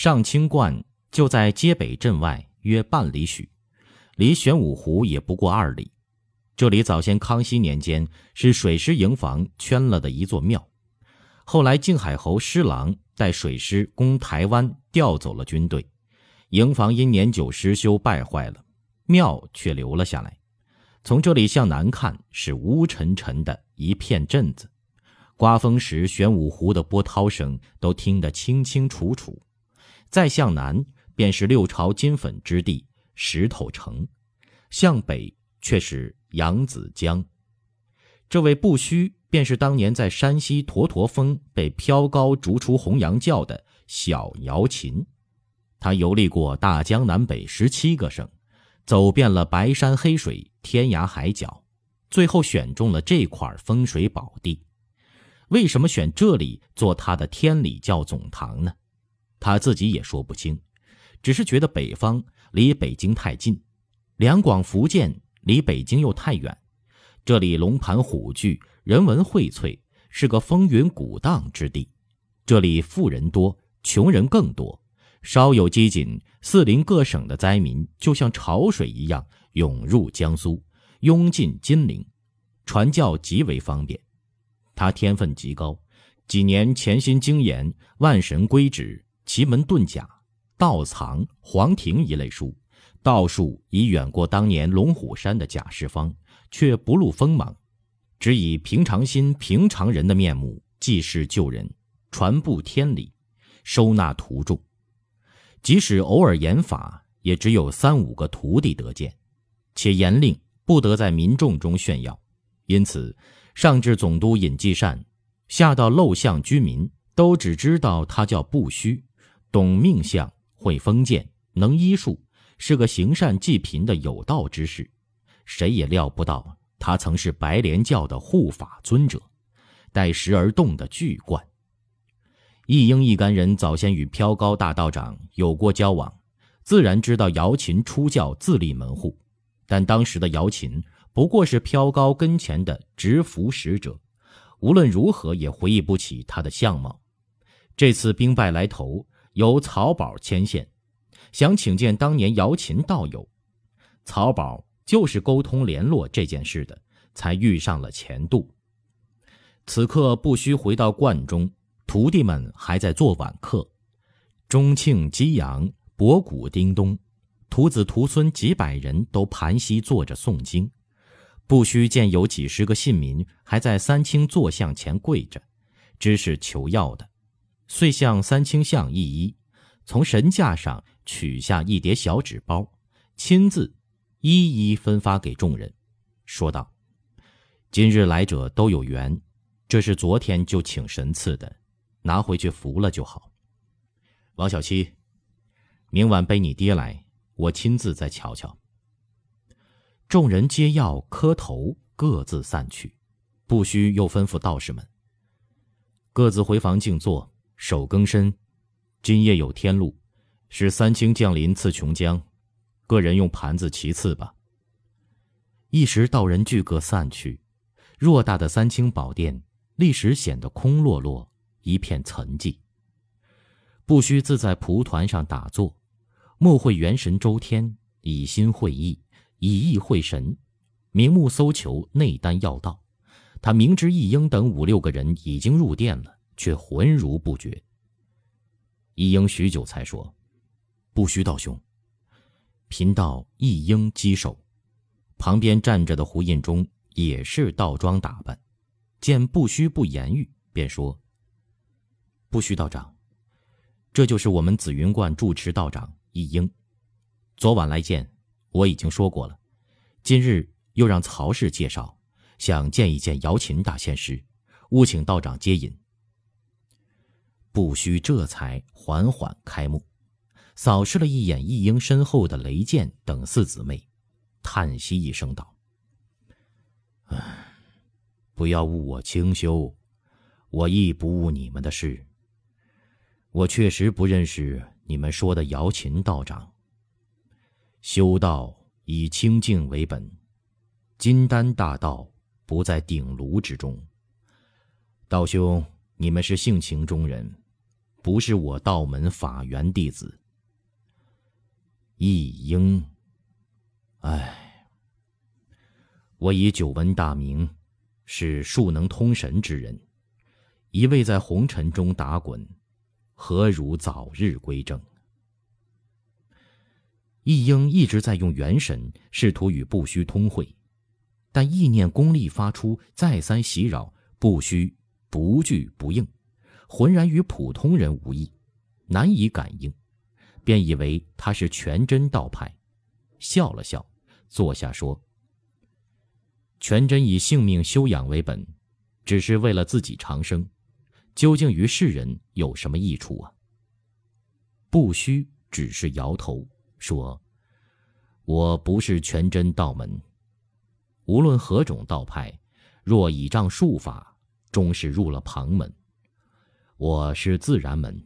上清观就在街北镇外约半里许，离玄武湖也不过二里。这里早先康熙年间是水师营房圈了的一座庙，后来靖海侯施琅带水师攻台湾，调走了军队，营房因年久失修败坏了，庙却留了下来。从这里向南看是乌沉沉的一片镇子，刮风时玄武湖的波涛声都听得清清楚楚。再向南便是六朝金粉之地石头城，向北却是扬子江。这位不虚，便是当年在山西驼驼峰被飘高逐出红阳教的小姚琴。他游历过大江南北十七个省，走遍了白山黑水、天涯海角，最后选中了这块风水宝地。为什么选这里做他的天理教总堂呢？他自己也说不清，只是觉得北方离北京太近，两广福建离北京又太远。这里龙盘虎踞，人文荟萃，是个风云鼓荡之地。这里富人多，穷人更多，稍有机警，四邻各省的灾民就像潮水一样涌入江苏，涌进金陵，传教极为方便。他天分极高，几年潜心精研《万神归旨》。奇门遁甲、道藏、黄庭一类书，道术已远过当年龙虎山的贾世芳，却不露锋芒，只以平常心、平常人的面目济世救人，传布天理，收纳徒众。即使偶尔言法，也只有三五个徒弟得见，且严令不得在民众中炫耀。因此，上至总督尹继善，下到陋巷居民，都只知道他叫不虚。懂命相，会封建，能医术，是个行善济贫的有道之士。谁也料不到，他曾是白莲教的护法尊者，待时而动的巨冠。一英一干人早先与飘高大道长有过交往，自然知道姚琴出教自立门户。但当时的姚琴不过是飘高跟前的执服使者，无论如何也回忆不起他的相貌。这次兵败来投。由曹宝牵线，想请见当年姚琴道友。曹宝就是沟通联络这件事的，才遇上了钱度。此刻不需回到观中，徒弟们还在做晚课。钟庆、激扬、博古、叮咚，徒子徒孙几百人都盘膝坐着诵经。不须见有几十个信民还在三清坐像前跪着，知是求药的。遂向三清像一一，从神架上取下一叠小纸包，亲自一一分发给众人，说道：“今日来者都有缘，这是昨天就请神赐的，拿回去服了就好。”王小七，明晚背你爹来，我亲自再瞧瞧。众人皆要磕头，各自散去。不须又吩咐道士们，各自回房静坐。守更深，今夜有天路，是三清降临赐琼浆，个人用盘子其次吧。一时道人俱各散去，偌大的三清宝殿立时显得空落落，一片沉寂。不须自在蒲团上打坐，莫会元神周天，以心会意，以意会神，明目搜求内丹要道。他明知一英等五六个人已经入殿了。却浑如不觉。一英许久才说：“不须道兄。”贫道一英稽首。旁边站着的胡印中也是道装打扮，见不须不言语，便说：“不须道长，这就是我们紫云观住持道长一英。昨晚来见，我已经说过了。今日又让曹氏介绍，想见一见姚琴大仙师，务请道长接引。”不须这才缓缓开幕，扫视了一眼一英身后的雷剑等四姊妹，叹息一声道：“唉，不要误我清修，我亦不误你们的事。我确实不认识你们说的姚琴道长。修道以清净为本，金丹大道不在鼎炉之中。道兄，你们是性情中人。”不是我道门法源弟子。易英，唉，我以久闻大名，是术能通神之人，一味在红尘中打滚，何如早日归正？易英一直在用元神试图与不虚通会，但意念功力发出，再三袭扰，不虚不惧不应，浑然与普通人无异，难以感应，便以为他是全真道派，笑了笑，坐下说：“全真以性命修养为本，只是为了自己长生，究竟于世人有什么益处啊？”不虚只是摇头。说：“我不是全真道门。无论何种道派，若倚仗术法，终是入了旁门。我是自然门，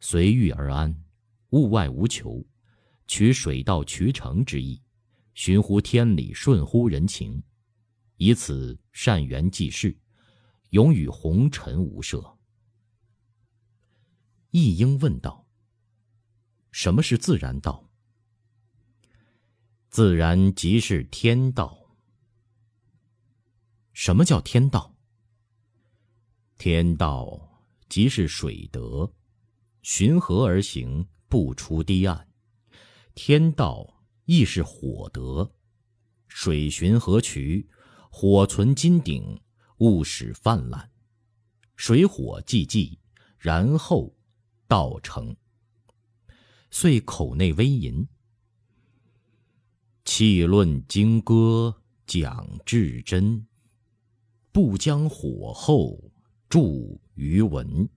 随遇而安，物外无求，取水到渠成之意，循乎天理，顺乎人情，以此善缘济世，永与红尘无涉。”易英问道：“什么是自然道？”自然即是天道。什么叫天道？天道即是水德，循河而行，不出堤岸。天道亦是火德，水循河渠，火存金鼎，物始泛滥，水火既济，然后道成。遂口内微吟。气论经歌讲至真，不将火候著于文。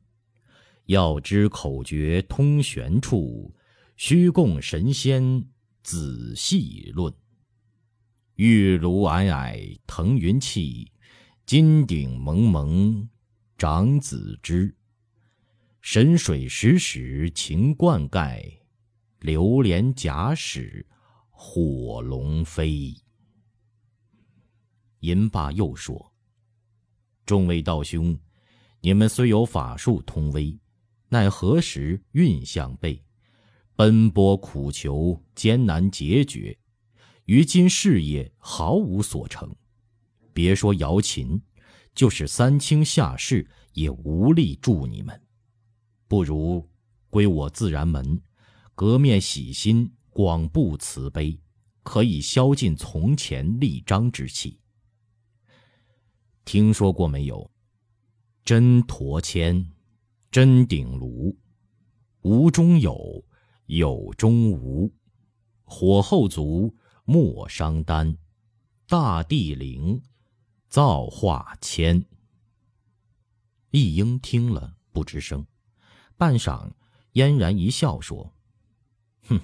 要知口诀通玄处，须供神仙仔细论。玉炉霭霭腾云气，金鼎蒙蒙长子之。神水时时勤灌溉，流连假使。火龙飞。吟罢又说：“众位道兄，你们虽有法术通微，奈何时运相背，奔波苦求，艰难决绝，于今事业毫无所成。别说瑶琴，就是三清下士也无力助你们。不如归我自然门，革面洗心。”广布慈悲，可以消尽从前立章之气。听说过没有？真陀铅，真鼎炉，无中有，有中无。火候足，莫伤丹。大地灵，造化谦。一英听了不吱声，半晌，嫣然一笑说。哼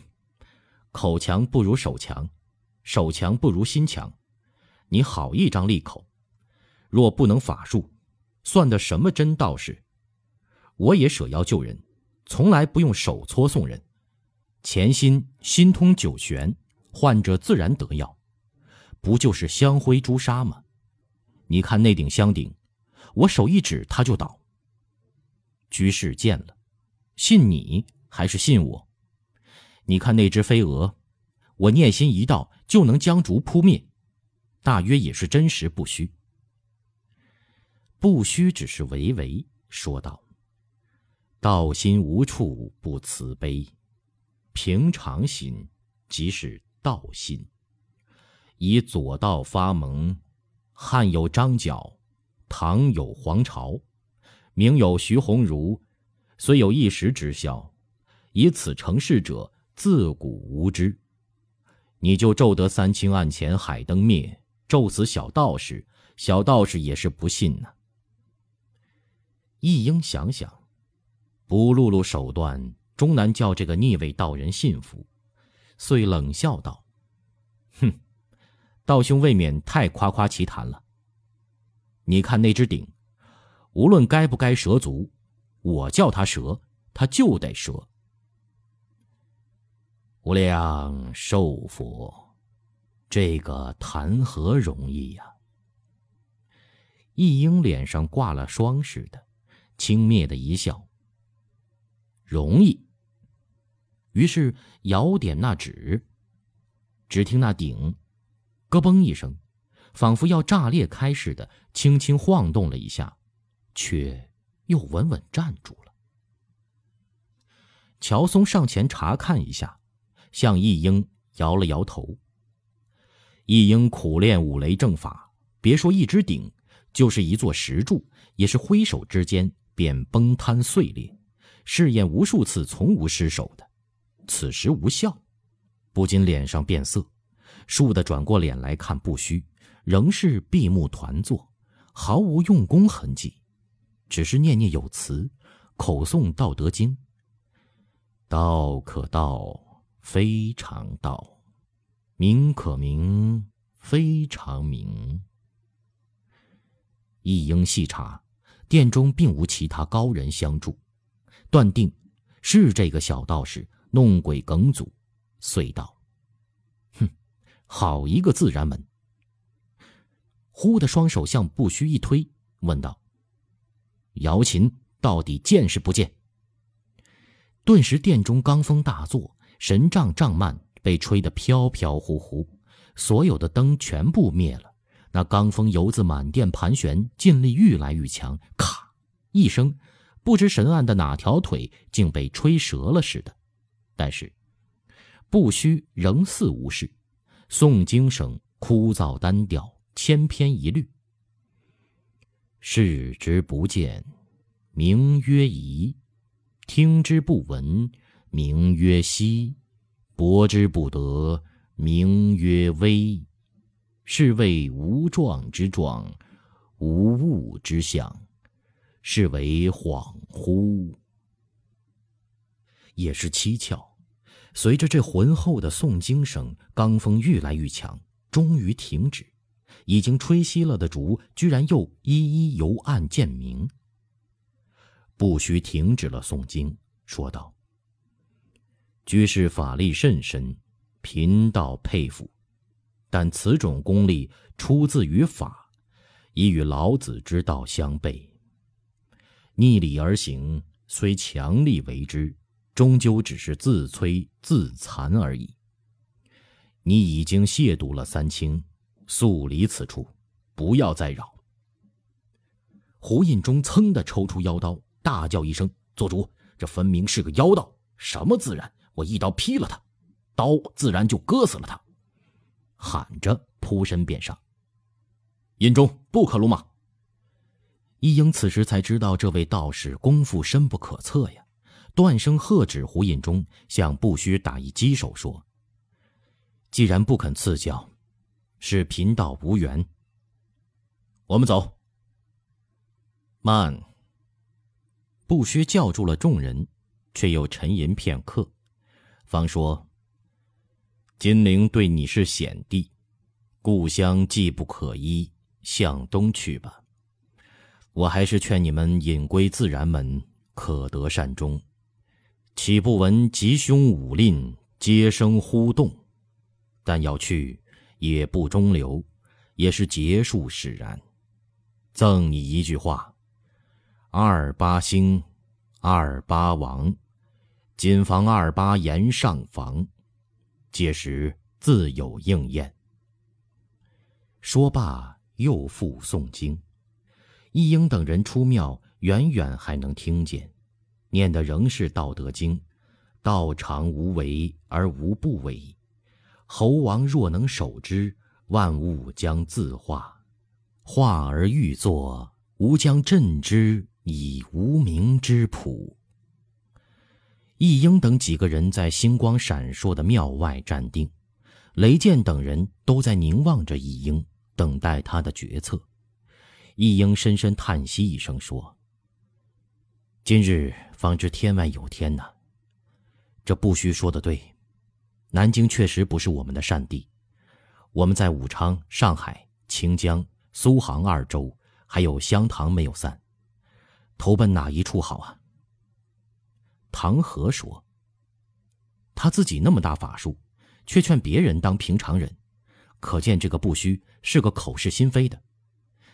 口强不如手强，手强不如心强。你好一张利口，若不能法术，算的什么真道士？我也舍药救人，从来不用手搓送人，潜心心通九玄，患者自然得药，不就是香灰朱砂吗？你看那顶香顶，我手一指它就倒。居士见了，信你还是信我？你看那只飞蛾，我念心一道就能将烛扑灭，大约也是真实不虚。不虚只是唯唯说道：“道心无处不慈悲，平常心即是道心。以左道发蒙，汉有张角，唐有黄巢，明有徐鸿儒，虽有一时之效，以此成事者。”自古无知，你就咒得三清案前海灯灭，咒死小道士，小道士也是不信呢。一应想想，不露露手段，终难叫这个逆位道人信服，遂冷笑道：“哼，道兄未免太夸夸其谈了。你看那只鼎，无论该不该蛇足，我叫它蛇，它就得蛇。”无量寿佛，这个谈何容易呀！一英脸上挂了霜似的，轻蔑的一笑。容易。于是摇点那纸，只听那鼎“咯嘣”一声，仿佛要炸裂开似的，轻轻晃动了一下，却又稳稳站住了。乔松上前查看一下，向一英摇了摇头。一英苦练五雷正法，别说一只鼎，就是一座石柱，也是挥手之间便崩塌碎裂。试验无数次，从无失手的。此时无效，不禁脸上变色，倏地转过脸来看不虚，仍是闭目团坐，毫无用功痕迹，只是念念有词，口诵《道德经》：“道可道，非常道；名可名，非常名。”一应细查，殿中并无其他高人相助，断定是这个小道士。弄鬼梗阻，遂道：“哼，好一个自然门！”忽的双手向不虚一推，问道：“瑶琴到底见是不见？”顿时殿中罡风大作，神杖帐幔被吹得飘飘忽忽，所有的灯全部灭了。那罡风油自满殿盘旋，劲力愈来愈强。咔一声，不知神案的哪条腿竟被吹折了似的。但是，不虚仍似无事，诵经声枯燥单调，千篇一律。视之不见，名曰夷；听之不闻，名曰希；博之不得，名曰微。是谓无状之状，无物之象，是为恍惚。也是蹊跷，随着这浑厚的诵经声，罡风愈来愈强，终于停止。已经吹熄了的烛，居然又一一由暗渐明。不须停止了诵经，说道：“居士法力甚深，贫道佩服。但此种功力出自于法，已与老子之道相悖。逆理而行，虽强力为之。”终究只是自摧自残而已。你已经亵渎了三清，速离此处，不要再扰。胡印中噌的抽出腰刀，大叫一声：“做主！这分明是个妖道，什么自然？我一刀劈了他，刀自然就割死了他。”喊着扑身便上。印中不可鲁莽。一英此时才知道，这位道士功夫深不可测呀。断声喝止胡印中，向不虚打一击手说：“既然不肯赐教，是贫道无缘。我们走。”慢。不虚叫住了众人，却又沉吟片刻，方说：“金陵对你是险地，故乡既不可依，向东去吧。我还是劝你们隐归自然门，可得善终。”岂不闻吉凶五吝皆生忽动？但要去，也不中留，也是结束使然。赠你一句话：二八兴，二八亡，谨防二八言上房，届时自有应验。说罢，又复诵经。一英等人出庙，远远还能听见。念的仍是《道德经》，道常无为而无不为，猴王若能守之，万物将自化；化而欲作，吾将镇之以无名之朴。易英等几个人在星光闪烁的庙外站定，雷剑等人都在凝望着易英，等待他的决策。易英深深叹息一声，说：“今日。”方知天外有天呐！这不须说的对，南京确实不是我们的善地。我们在武昌、上海、清江、苏杭二州，还有湘塘没有散，投奔哪一处好啊？唐和说：“他自己那么大法术，却劝别人当平常人，可见这个不虚是个口是心非的。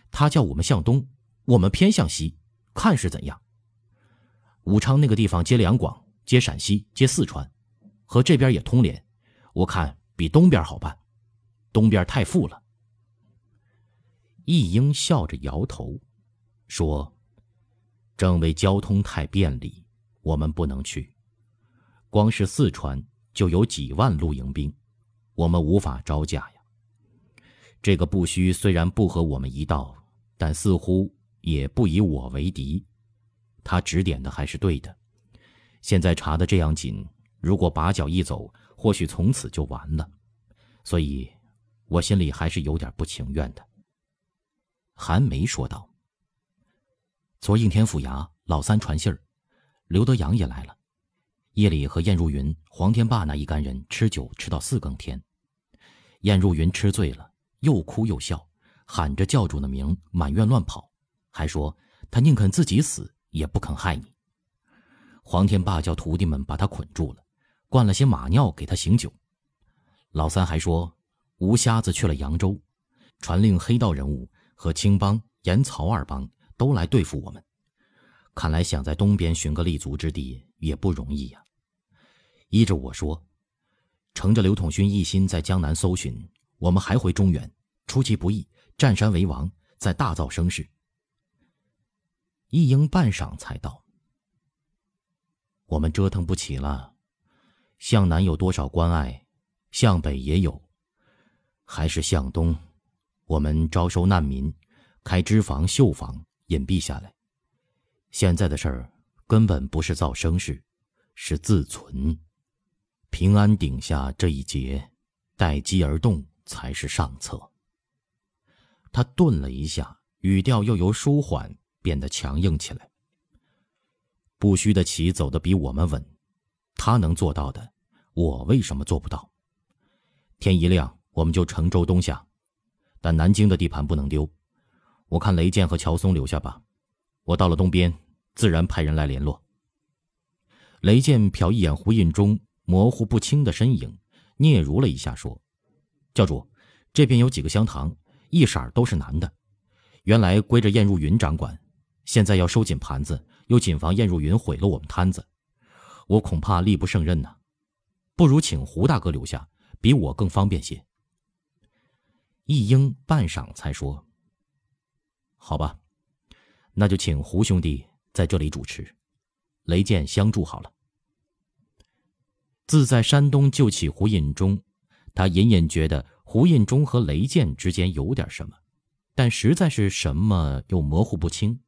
他叫我们向东，我们偏向西，看是怎样。”武昌那个地方接两广，接陕西，接四川，和这边也通联。我看比东边好办，东边太富了。”易英笑着摇头，说：“正为交通太便利，我们不能去。光是四川就有几万露营兵，我们无法招架呀。这个不虚虽然不和我们一道，但似乎也不以我为敌。他指点的还是对的。”现在查的这样紧，如果把脚一走，或许从此就完了。所以，我心里还是有点不情愿的。韩梅说道：“昨应天府衙老三传信儿，刘德阳也来了。夜里和燕如云、黄天霸那一干人吃酒，吃到四更天。燕如云吃醉了，又哭又笑，喊着教主的名，满院乱跑，还说他宁肯自己死，也不肯害你。”黄天霸叫徒弟们把他捆住了，灌了些马尿给他醒酒。老三还说，吴瞎子去了扬州，传令黑道人物和青帮、严曹二帮都来对付我们。看来想在东边寻个立足之地也不容易呀。依着我说，乘着刘统勋一心在江南搜寻，我们还回中原，出其不意，占山为王，再大造声势。一应半晌才道。我们折腾不起了，向南有多少关隘，向北也有，还是向东，我们招收难民，开支房、绣坊，隐蔽下来。现在的事儿根本不是造声势，是自存，平安顶下这一劫，待机而动才是上策。他顿了一下，语调又由舒缓变得强硬起来。不虚的棋走得比我们稳，他能做到的，我为什么做不到？天一亮我们就乘舟东下，但南京的地盘不能丢。我看雷剑和乔松留下吧，我到了东边，自然派人来联络。雷剑瞟一眼胡印中模糊不清的身影，嗫嚅了一下，说：“教主，这边有几个香堂，一色都是男的，原来归着燕如云掌管，现在要收紧盘子。”又谨防燕如云毁了我们摊子，我恐怕力不胜任呐。不如请胡大哥留下，比我更方便些。一英半晌才说：“好吧，那就请胡兄弟在这里主持，雷剑相助好了。”自在山东救起胡印中，他隐隐觉得胡印中和雷剑之间有点什么，但实在是什么又模糊不清。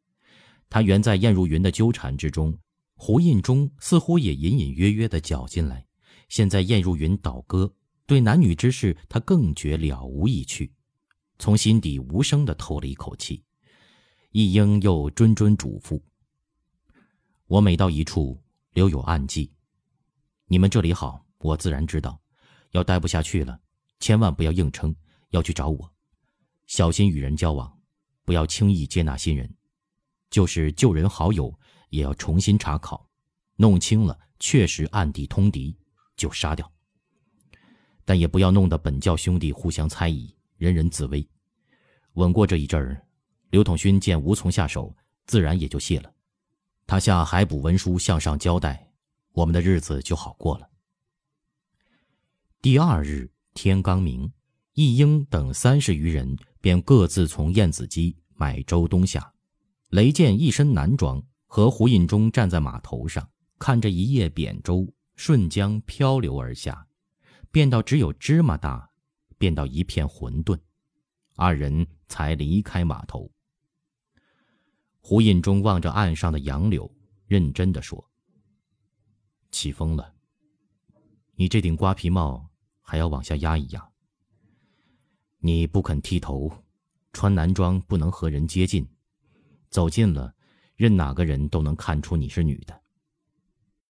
他原在燕如云的纠缠之中，胡印中似乎也隐隐约约的搅进来。现在燕如云倒戈，对男女之事他更觉了无意趣，从心底无声的透了一口气。一英又谆谆嘱咐：“我每到一处，留有暗记。你们这里好，我自然知道。要待不下去了，千万不要硬撑，要去找我。小心与人交往，不要轻易接纳新人。”就是旧人好友，也要重新查考，弄清了确实暗地通敌，就杀掉。但也不要弄得本教兄弟互相猜疑，人人自危。稳过这一阵儿，刘统勋见无从下手，自然也就谢了。他下海捕文书向上交代，我们的日子就好过了。第二日天刚明，易英等三十余人便各自从燕子矶买舟东下。雷剑一身男装，和胡印忠站在码头上，看着一叶扁舟顺江漂流而下，变到只有芝麻大，变到一片混沌，二人才离开码头。胡印中望着岸上的杨柳，认真的说：“起风了，你这顶瓜皮帽还要往下压一压。你不肯剃头，穿男装不能和人接近。”走近了，任哪个人都能看出你是女的。